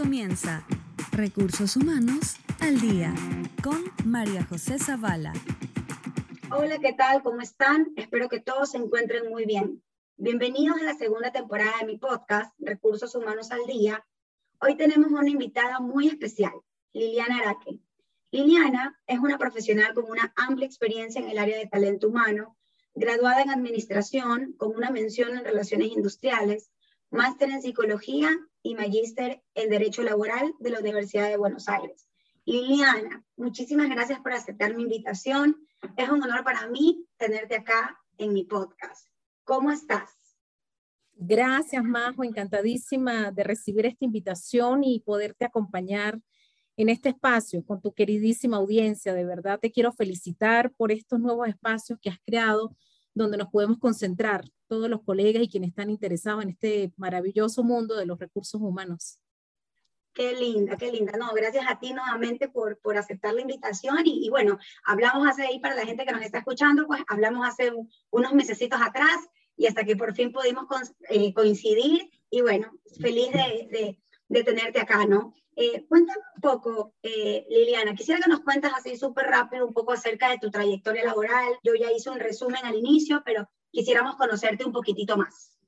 comienza Recursos Humanos al Día con María José Zavala. Hola, ¿qué tal? ¿Cómo están? Espero que todos se encuentren muy bien. Bienvenidos a la segunda temporada de mi podcast, Recursos Humanos al Día. Hoy tenemos una invitada muy especial, Liliana Araque. Liliana es una profesional con una amplia experiencia en el área de talento humano, graduada en administración con una mención en relaciones industriales, máster en psicología y magíster en Derecho Laboral de la Universidad de Buenos Aires. Liliana, muchísimas gracias por aceptar mi invitación. Es un honor para mí tenerte acá en mi podcast. ¿Cómo estás? Gracias, Majo. Encantadísima de recibir esta invitación y poderte acompañar en este espacio con tu queridísima audiencia. De verdad te quiero felicitar por estos nuevos espacios que has creado donde nos podemos concentrar todos los colegas y quienes están interesados en este maravilloso mundo de los recursos humanos. Qué linda, qué linda. No, gracias a ti nuevamente por, por aceptar la invitación. Y, bueno, hablamos hace ahí, para la gente que nos está escuchando, pues hablamos hace unos mesecitos atrás y hasta que por fin pudimos eh, coincidir. Y bueno, feliz de, de, de tenerte acá, ¿no? Eh, cuéntame un poco, eh, Liliana, quisiera que nos cuentes así súper rápido un poco acerca de tu trayectoria laboral. Yo ya hice un resumen al inicio, pero quisiéramos conocerte un poquitito más.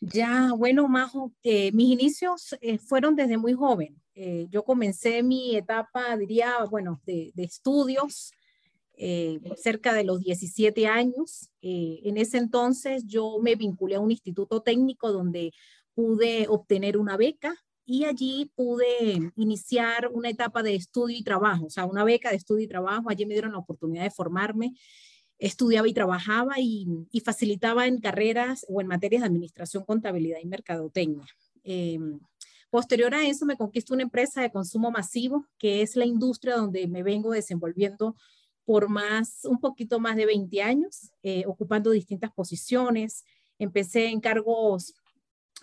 Ya, bueno, Majo, eh, mis inicios eh, fueron desde muy joven. Eh, yo comencé mi etapa, diría, bueno, de, de estudios cerca de los 17 años. en ese entonces yo me vinculé a un instituto técnico donde pude obtener una beca y allí pude iniciar una etapa de estudio y trabajo, o sea, una beca de estudio y trabajo. Allí me dieron la oportunidad de formarme estudiaba y trabajaba y, facilitaba en carreras o en materias de administración, contabilidad y mercadotecnia. Eh, posterior a eso me conquistó una empresa de consumo masivo, que es la industria donde me vengo desenvolviendo por más, un poquito más de 20 años, eh, ocupando distintas posiciones. Empecé en cargos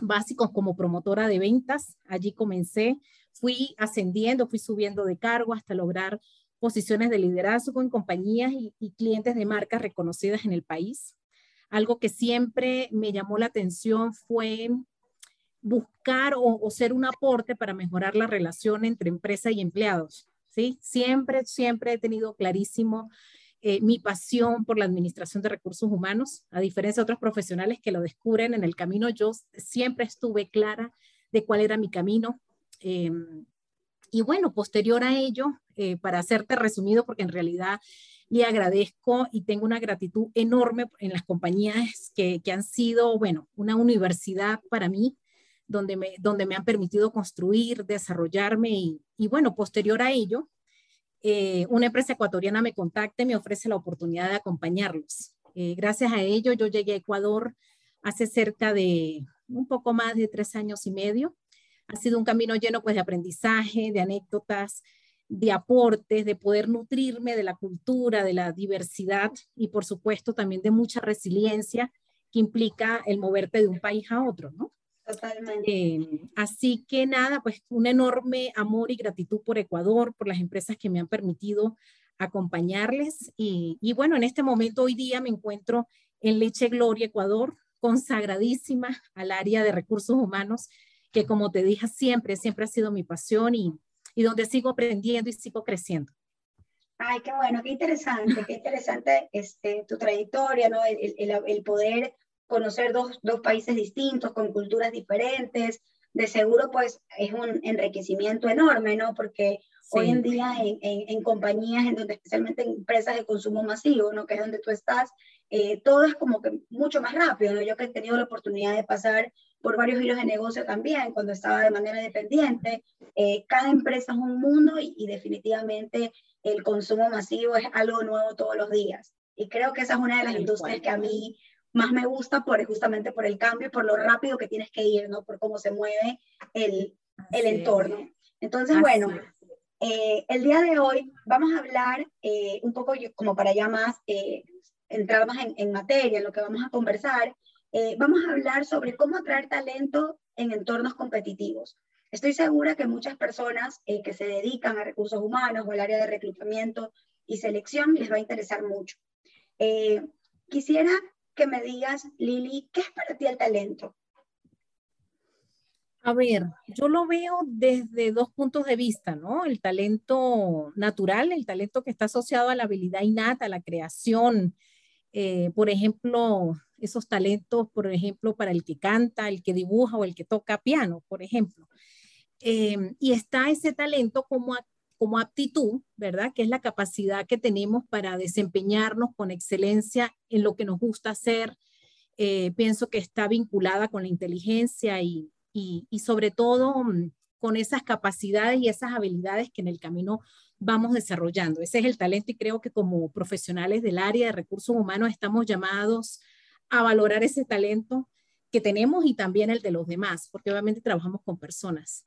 básicos como promotora de ventas. Allí comencé, fui ascendiendo, fui subiendo de cargo hasta lograr posiciones de liderazgo en compañías y, clientes de marcas reconocidas en el país. Algo que siempre me llamó la atención fue buscar o, ser un aporte para mejorar la relación entre empresa y empleados. ¿sí? Siempre, siempre he tenido clarísimo eh, mi pasión por la administración de recursos humanos. A diferencia de otros profesionales que lo descubren en el camino, yo siempre estuve clara de cuál era mi camino. Em, y bueno, posterior a ello, eh, para hacerte resumido, porque en realidad le agradezco y tengo una gratitud enorme en las compañías que, que han sido, bueno, una universidad para mí, donde me, donde me han permitido construir, desarrollarme y, y bueno, posterior a ello, eh, una empresa ecuatoriana me contacta y me ofrece la oportunidad de acompañarlos. Eh, gracias a ello, yo llegué a Ecuador hace cerca de un poco más de tres años y medio ha sido un camino lleno pues de aprendizaje, de anécdotas, de aportes, de poder nutrirme de la cultura, de la diversidad y por supuesto también de mucha resiliencia que implica el moverte de un país a otro, ¿no? Totalmente. Eh, así que nada, pues un enorme amor y gratitud por Ecuador, por las empresas que me han permitido acompañarles. Y, y bueno, en este momento hoy día me encuentro en Leche Gloria, Ecuador, consagradísima al área de recursos humanos que como te dije siempre, siempre ha sido mi pasión y, y donde sigo aprendiendo y sigo creciendo. Ay, qué bueno, qué interesante, qué interesante este, tu trayectoria, ¿no? El, el, el poder conocer dos, dos, países distintos, con culturas diferentes, de seguro pues es un enriquecimiento enorme, ¿no? Porque hoy en día en, en, en, compañías, en donde especialmente en empresas de consumo masivo, ¿no? Que es donde tú estás, eh, todo es como que mucho más rápido, ¿no? Yo que he tenido la oportunidad de pasar por varios giros de negocio también, cuando estaba de manera dependiente, eh, cada empresa es un mundo y, y, definitivamente el consumo masivo es algo nuevo todos los días. Y creo que esa es una de las industrias que a mí más me gusta por, justamente por el cambio y por lo rápido que tienes que ir, ¿no? Por cómo se mueve el, el entorno. Entonces, Así bueno, eh, el día de hoy vamos a hablar eh, un poco como para ya más eh, entrar más en, en, materia, en lo que vamos a conversar. Eh, vamos a hablar sobre cómo atraer talento en entornos competitivos. Estoy segura que muchas personas eh, que se dedican a recursos humanos o al área de reclutamiento y selección les va a interesar mucho. Eh, quisiera que me digas, Lili, ¿qué es para ti el talento? A ver, yo lo veo desde dos puntos de vista, ¿no? El talento natural, el talento que está asociado a la habilidad innata, a la creación. Eh, por ejemplo, esos talentos, por ejemplo, para el que canta, el que dibuja o el que toca piano, por ejemplo. Eh, y está ese talento como, como aptitud, ¿verdad? Que es la capacidad que tenemos para desempeñarnos con excelencia en lo que nos gusta hacer. Eh, pienso que está vinculada con la inteligencia y, y, sobre todo mm, con esas capacidades y esas habilidades que en el camino vamos desarrollando. Ese es el talento y creo que como profesionales del área de recursos humanos estamos llamados a valorar ese talento que tenemos y también el de los demás, porque obviamente trabajamos con personas.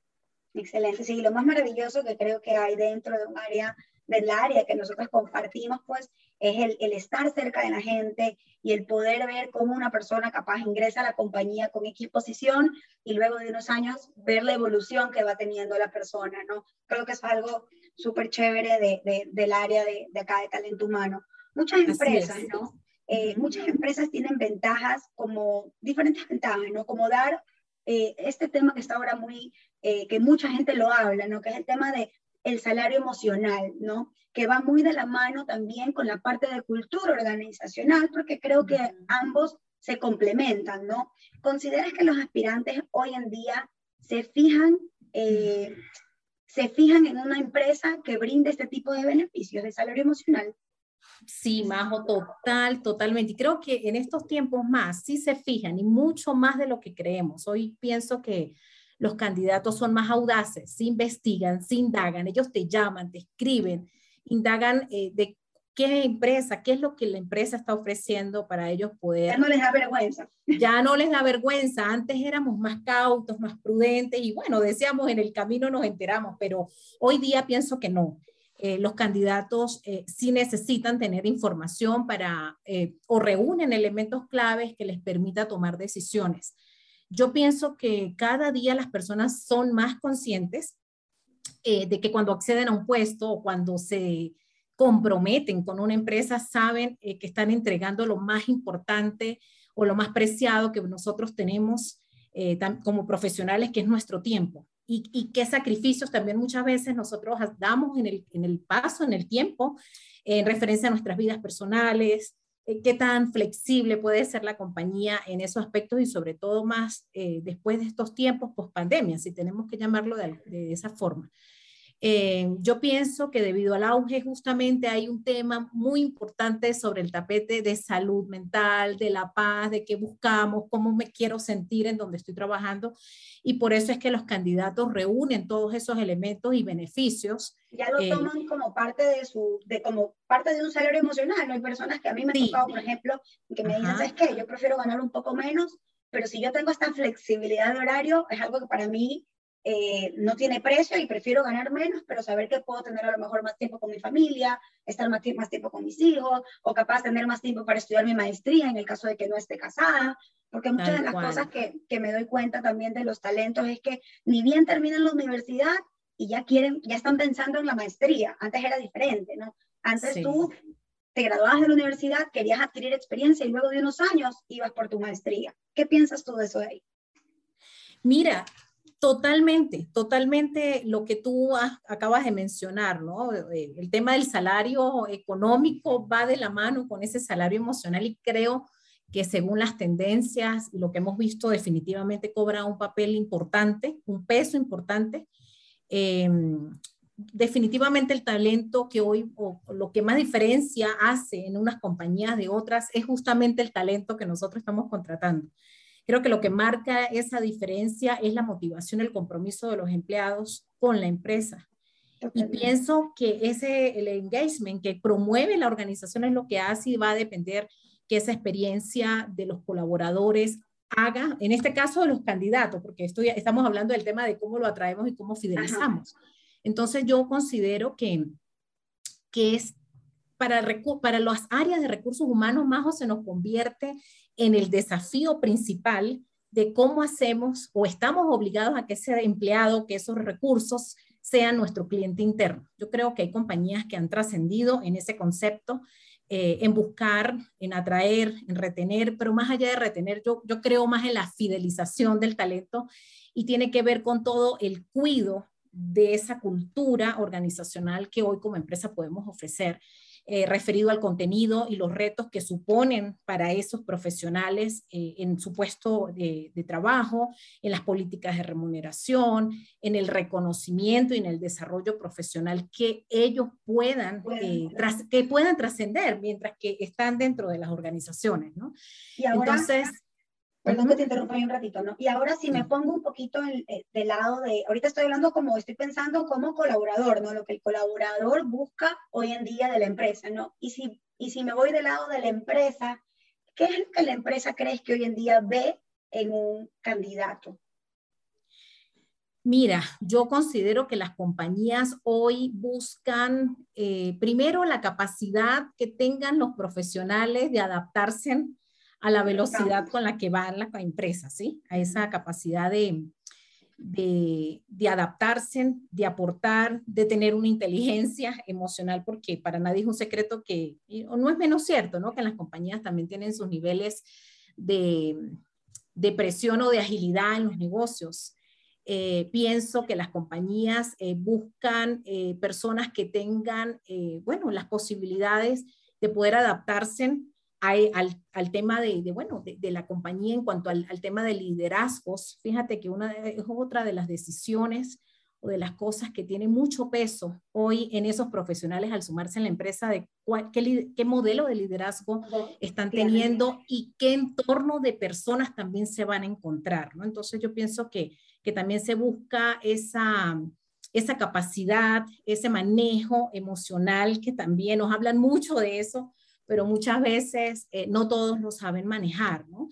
Excelente, sí, lo más maravilloso que creo que hay dentro de un área del área que nosotros compartimos, pues es el, el, estar cerca de la gente y el poder ver cómo una persona capaz ingresa a la compañía con X posición y luego de unos años ver la evolución que va teniendo la persona, ¿no? Creo que es algo súper chévere de, de, del área de, de, acá de talento humano. Muchas empresas, ¿no? Eh, muchas empresas tienen ventajas como diferentes ventajas, ¿no? Como dar eh, este tema que está ahora muy, eh, que mucha gente lo habla, ¿no? Que es el tema de el salario emocional, ¿no? Que va muy de la mano también con la parte de cultura organizacional, porque creo que ambos se complementan, ¿no? ¿Consideras que los aspirantes hoy en día se fijan, eh, se fijan en una empresa que brinde este tipo de beneficios de salario emocional? Sí, Majo, total, totalmente. Y creo que en estos tiempos más sí se fijan y mucho más de lo que creemos. Hoy pienso que los candidatos son más audaces, se investigan, se indagan, ellos te llaman, te escriben, indagan eh, de qué empresa, qué es lo que la empresa está ofreciendo para ellos poder. Ya no les da vergüenza. Ya no les da vergüenza. Antes éramos más cautos, más prudentes y bueno, decíamos en el camino nos enteramos, pero hoy día pienso que no. Eh, los candidatos eh, sí necesitan tener información para o reúnen elementos claves que les permita tomar decisiones. Yo pienso que cada día las personas son más conscientes eh, de que cuando acceden a un puesto o cuando se comprometen con una empresa, saben eh, que están entregando lo más importante o lo más preciado que nosotros tenemos eh, como profesionales, que es nuestro tiempo. Y, qué sacrificios también muchas veces nosotros damos en el, paso, en el tiempo, en referencia a nuestras vidas personales, qué tan flexible puede ser la compañía en esos aspectos y sobre todo más eh, después de estos tiempos post pandemia, si tenemos que llamarlo de esa forma. Eh, yo pienso que debido al auge justamente hay un tema muy importante sobre el tapete de salud mental, de la paz, de qué buscamos, cómo me quiero sentir en donde estoy trabajando. Y por eso es que los candidatos reúnen todos esos elementos y beneficios. Ya lo eh, toman como parte de su, de como parte de un salario emocional. ¿no? Hay personas que a mí me han tocado, por ejemplo, que me dicen, ¿sabes qué? Yo prefiero ganar un poco menos, pero si yo tengo esta flexibilidad de horario, es algo que para mí eh, no tiene precio y prefiero ganar menos, pero saber que puedo tener a lo mejor más tiempo con mi familia, estar más, más tiempo con mis hijos, o capaz tener más tiempo para estudiar mi maestría en el caso de que no esté casada, porque muchas de las cosas que, que, me doy cuenta también de los talentos es que ni bien terminan la universidad y ya quieren, ya están pensando en la maestría. Antes era diferente, ¿no? Antes tú te graduabas de la universidad, querías adquirir experiencia y luego de unos años ibas por tu maestría. ¿Qué piensas tú de eso de ahí? Mira, Totalmente, totalmente lo que tú acabas de mencionar, ¿no? Eh, el tema del salario económico va de la mano con ese salario emocional y creo que según las tendencias y lo que hemos visto definitivamente cobra un papel importante, un peso importante. Em, definitivamente el talento que hoy, o lo que más diferencia hace en unas compañías de otras, es justamente el talento que nosotros estamos contratando. Creo que lo que marca esa diferencia es la motivación, el compromiso de los empleados con la empresa. Y pienso que ese, el engagement que promueve la organización es lo que hace y va a depender que esa experiencia de los colaboradores haga, en este caso de los candidatos, porque estamos hablando del tema de cómo lo atraemos y cómo fidelizamos. Entonces yo considero que, que es para, para las áreas de recursos humanos, más se nos convierte en el desafío principal de cómo hacemos o estamos obligados a que ese empleado, que esos recursos sean nuestro cliente interno. Yo creo que hay compañías que han trascendido en ese concepto, eh, en buscar, en atraer, en retener, pero más allá de retener, yo, creo más en la fidelización del talento y tiene que ver con todo el cuido de esa cultura organizacional que hoy como empresa podemos ofrecer. Eh, referido al contenido y los retos que suponen para esos profesionales eh, en su puesto de, trabajo, en las políticas de remuneración, en el reconocimiento y en el desarrollo profesional que ellos puedan, eh, que puedan trascender mientras que están dentro de las organizaciones, ¿no? Y Entonces, Perdón que te interrumpa un ratito, ¿no? Y ahora si me pongo un poquito en, eh, del lado de, ahorita estoy hablando como, estoy pensando como colaborador, ¿no? Lo que el colaborador busca hoy en día de la empresa, ¿no? Y si, y si me voy del lado de la empresa, ¿qué es lo que la empresa crees que hoy en día ve en un candidato? Mira, yo considero que las compañías hoy buscan eh, primero la capacidad que tengan los profesionales de adaptarse a la velocidad con la que va la empresa, ¿sí? A esa capacidad de, de, de, adaptarse, de aportar, de tener una inteligencia emocional, porque para nadie es un secreto que, o no es menos cierto, ¿no? Que las compañías también tienen sus niveles de, de presión o de agilidad en los negocios. Eh, pienso que las compañías eh, buscan eh, personas que tengan, bueno, las posibilidades de poder adaptarse al, tema de, bueno, de, la compañía en cuanto al, tema de liderazgos. Fíjate que una es otra de las decisiones o de las cosas que tiene mucho peso hoy en esos profesionales al sumarse en la empresa de qué, qué, modelo de liderazgo están teniendo y qué entorno de personas también se van a encontrar. ¿no? Entonces yo pienso que, que también se busca esa, esa capacidad, ese manejo emocional, que también nos hablan mucho de eso, pero muchas veces eh, no todos lo saben manejar, ¿no?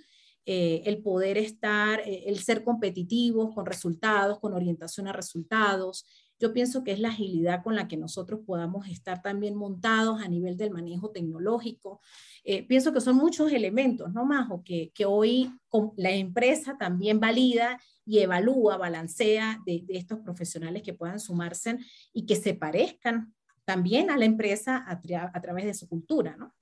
Eh, el poder estar, eh, el ser competitivos con resultados, con orientación a resultados. Yo pienso que es la agilidad con la que nosotros podamos estar también montados a nivel del manejo tecnológico. pienso que son muchos elementos, ¿no, Majo? Que, que hoy la empresa también valida y evalúa, balancea de, de, estos profesionales que puedan sumarse y que se parezcan también a la empresa a, a través de su cultura, ¿no?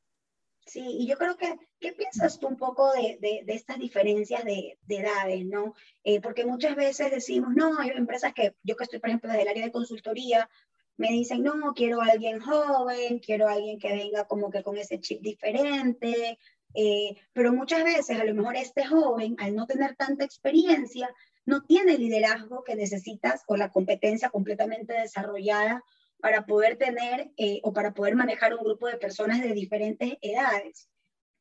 Sí, y yo creo que, ¿qué piensas tú un poco de, de, estas diferencias de, de edades, no? Eh, porque muchas veces decimos, no, hay empresas que, yo que estoy, por ejemplo, desde el área de consultoría, me dicen, no, quiero a alguien joven, quiero a alguien que venga como que con ese chip diferente, eh, pero muchas veces a lo mejor este joven, al no tener tanta experiencia, no tiene el liderazgo que necesitas o la competencia completamente desarrollada para poder tener eh, o para poder manejar un grupo de personas de diferentes edades.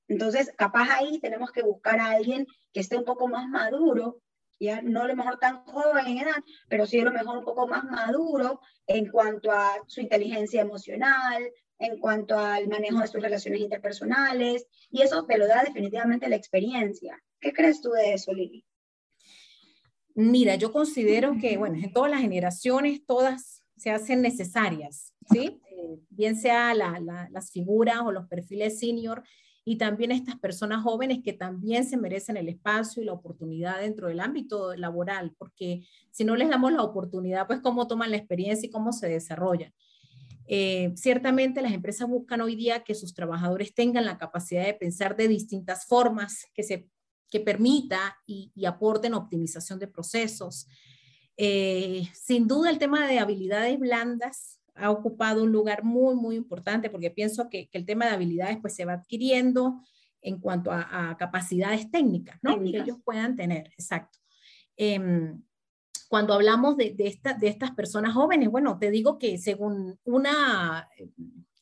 Entonces, capaz ahí tenemos que buscar a alguien que esté un poco más maduro, ya no lo mejor tan joven en edad, pero sí lo mejor un poco más maduro en cuanto a su inteligencia emocional, en cuanto al manejo de sus relaciones interpersonales, y eso te lo da definitivamente la experiencia. ¿Qué crees tú de eso, Lili? Mira, yo considero que, bueno, en todas las generaciones, todas se hacen necesarias, ¿sí? Eh, bien sea las figuras o los perfiles senior y también estas personas jóvenes que también se merecen el espacio y la oportunidad dentro del ámbito laboral, porque si no les damos la oportunidad, pues cómo toman la experiencia y cómo se desarrollan. Eh, ciertamente las empresas buscan hoy día que sus trabajadores tengan la capacidad de pensar de distintas formas que, se, que permita y, y aporten optimización de procesos, eh, sin duda el tema de habilidades blandas ha ocupado un lugar muy, muy importante porque pienso que, el tema de habilidades pues se va adquiriendo en cuanto a, capacidades técnicas, ¿no? Que ellos puedan tener, exacto. Em, cuando hablamos de, de, de estas personas jóvenes, bueno, te digo que según una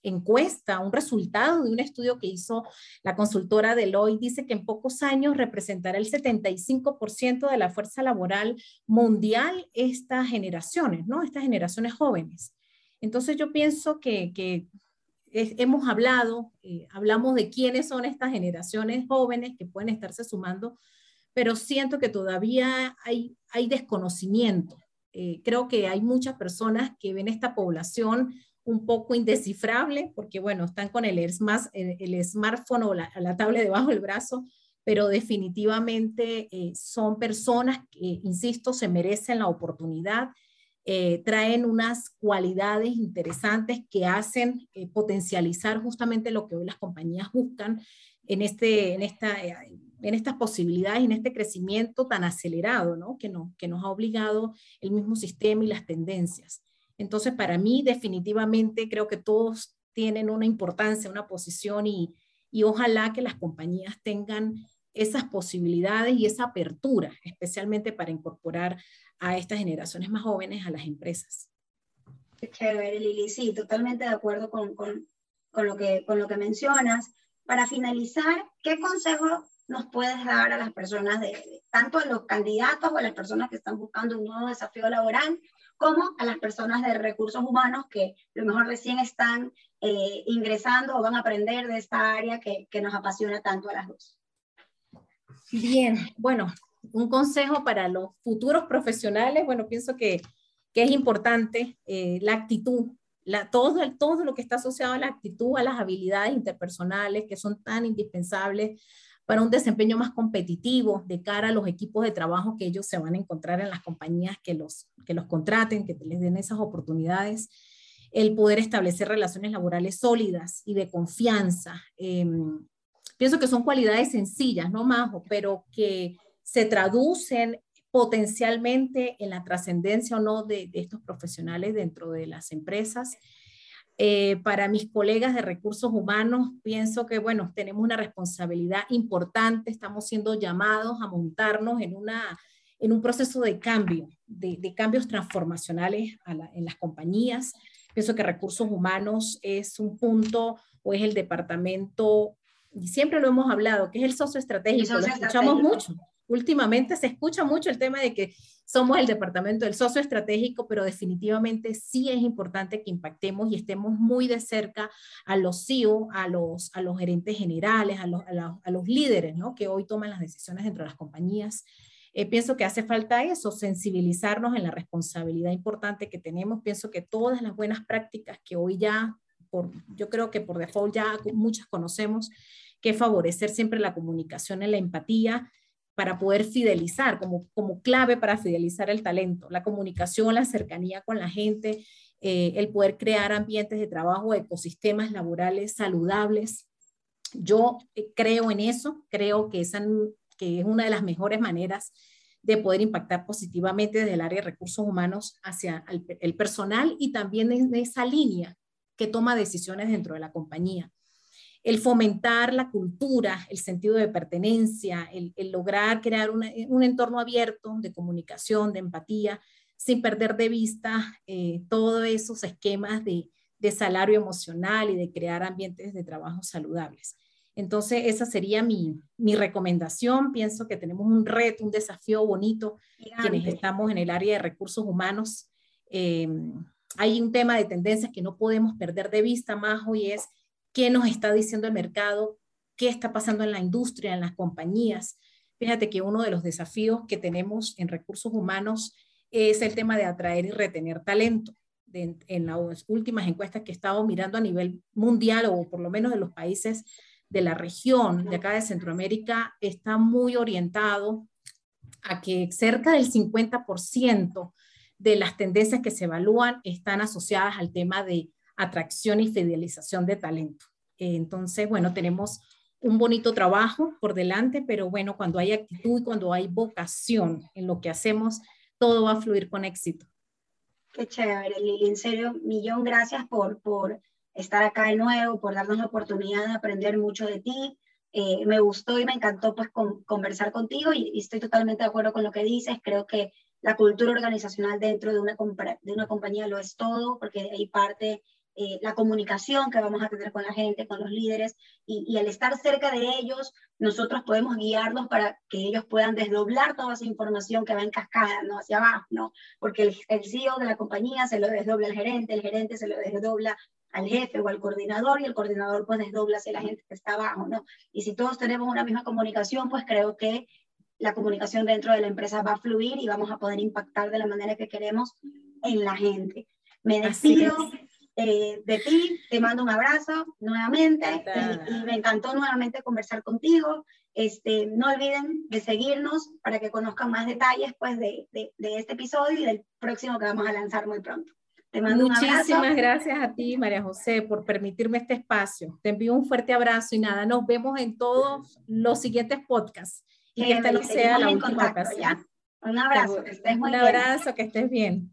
encuesta, un resultado de un estudio que hizo la consultora Deloitte, dice que en pocos años representará el 75% de la fuerza laboral mundial estas generaciones, ¿no? Estas generaciones jóvenes. Entonces yo pienso que, hemos hablado, eh, hablamos de quiénes son estas generaciones jóvenes que pueden estarse sumando, pero siento que todavía hay, desconocimiento. Eh, creo que hay muchas personas que ven esta población un poco indescifrable, porque bueno, están con el, el, smartphone o la, la, tablet debajo del brazo, pero definitivamente eh, son personas que, insisto, se merecen la oportunidad, eh, traen unas cualidades interesantes que hacen eh, potencializar justamente lo que hoy las compañías buscan en, este, en esta en estas posibilidades, en este crecimiento tan acelerado, ¿no? Que, no, que nos ha obligado el mismo sistema y las tendencias. Entonces, para mí, definitivamente, creo que todos tienen una importancia, una posición y, y ojalá que las compañías tengan esas posibilidades y esa apertura, especialmente para incorporar a estas generaciones más jóvenes a las empresas. Qué chévere, Lili. Sí, totalmente de acuerdo con, con, con, lo que, con lo que mencionas. Para finalizar, ¿qué consejo nos puedes dar a las personas, de, tanto a los candidatos o a las personas que están buscando un nuevo desafío laboral, como a las personas de recursos humanos que a lo mejor recién están eh, ingresando o van a aprender de esta área que, que nos apasiona tanto a las dos? Bien, bueno, un consejo para los futuros profesionales, bueno, pienso que, que es importante eh, la actitud, la, todo, todo lo que está asociado a la actitud, a las habilidades interpersonales que son tan indispensables para un desempeño más competitivo de cara a los equipos de trabajo que ellos se van a encontrar en las compañías que los, que los contraten, que les den esas oportunidades, el poder establecer relaciones laborales sólidas y de confianza. Em, pienso que son cualidades sencillas, ¿no, Majo? Pero que se traducen potencialmente en la trascendencia o no de, estos profesionales dentro de las empresas. Eh, para mis colegas de recursos humanos, pienso que, bueno, tenemos una responsabilidad importante, estamos siendo llamados a montarnos en, una, en un proceso de cambio, de, cambios transformacionales en las compañías. Pienso que recursos humanos es un punto o es el departamento, y siempre lo hemos hablado, que es el socio estratégico, lo escuchamos mucho últimamente se escucha mucho el tema de que somos el departamento del socio estratégico, pero definitivamente sí es importante que impactemos y estemos muy de cerca a los CEO, a los, a los gerentes generales, a los, a, los líderes ¿no? que hoy toman las decisiones dentro de las compañías. Eh, pienso que hace falta eso, sensibilizarnos en la responsabilidad importante que tenemos. Pienso que todas las buenas prácticas que hoy ya, yo creo que por default ya muchas conocemos, que favorecer siempre la comunicación y la empatía, para poder fidelizar, como, como clave para fidelizar el talento, la comunicación, la cercanía con la gente, eh, el poder crear ambientes de trabajo, ecosistemas laborales saludables. Yo eh, creo en eso, creo que, esa, que es una de las mejores maneras de poder impactar positivamente desde el área de recursos humanos hacia el, el personal y también en esa línea que toma decisiones dentro de la compañía el fomentar la cultura, el sentido de pertenencia, el, lograr crear un entorno abierto de comunicación, de empatía, sin perder de vista eh, todos esos esquemas de, salario emocional y de crear ambientes de trabajo saludables. Entonces, esa sería mi, recomendación. Pienso que tenemos un reto, un desafío bonito, quienes estamos en el área de recursos humanos. Eh, hay un tema de tendencias que no podemos perder de vista, más hoy es qué nos está diciendo el mercado, qué está pasando en la industria, en las compañías. Fíjate que uno de los desafíos que tenemos en recursos humanos es el tema de atraer y retener talento. en las últimas encuestas que he estado mirando a nivel mundial o por lo menos de los países de la región, de acá de Centroamérica, está muy orientado a que cerca del 50% de las tendencias que se evalúan están asociadas al tema de atracción y fidelización de talento. Entonces, bueno, tenemos un bonito trabajo por delante, pero bueno, cuando hay actitud y cuando hay vocación en lo que hacemos, todo va a fluir con éxito. Qué chévere, Lili. En serio, millón gracias por, por estar acá de nuevo, por darnos la oportunidad de aprender mucho de ti. Eh, me gustó y me encantó pues conversar contigo y, y, estoy totalmente de acuerdo con lo que dices. Creo que la cultura organizacional dentro de una, de una compañía lo es todo, porque ahí parte eh, la comunicación que vamos a tener con la gente, con los líderes, y, al estar cerca de ellos, nosotros podemos guiarlos para que ellos puedan desdoblar toda esa información que va en cascada, ¿no? Hacia abajo, ¿no? Porque el, el CEO de la compañía se lo desdobla al gerente, el gerente se lo desdobla al jefe o al coordinador y el coordinador pues desdobla hacia la gente que está abajo, ¿no? Y si todos tenemos una misma comunicación, pues creo que la comunicación dentro de la empresa va a fluir y vamos a poder impactar de la manera que queremos en la gente. Me despido. Eh, de ti. Te mando un abrazo nuevamente y, me encantó nuevamente conversar contigo. Este, no olviden de seguirnos para que conozcan más detalles pues, de, de, de este episodio y del próximo que vamos a lanzar muy pronto. Te mando Muchísimas un abrazo. gracias a ti, María José, por permitirme este espacio. Te envío un fuerte abrazo y nada, nos vemos en todos los siguientes podcasts. Y que esta no sea la última ocasión. ¿ya? Un abrazo, que estés muy Un bien. abrazo, que estés bien.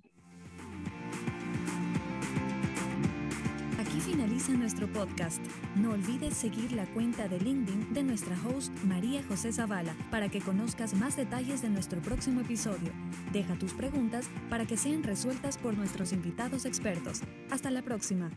Finaliza nuestro podcast. No olvides seguir la cuenta de LinkedIn de nuestra host María José Zavala para que conozcas más detalles de nuestro próximo episodio. Deja tus preguntas para que sean resueltas por nuestros invitados expertos. Hasta la próxima.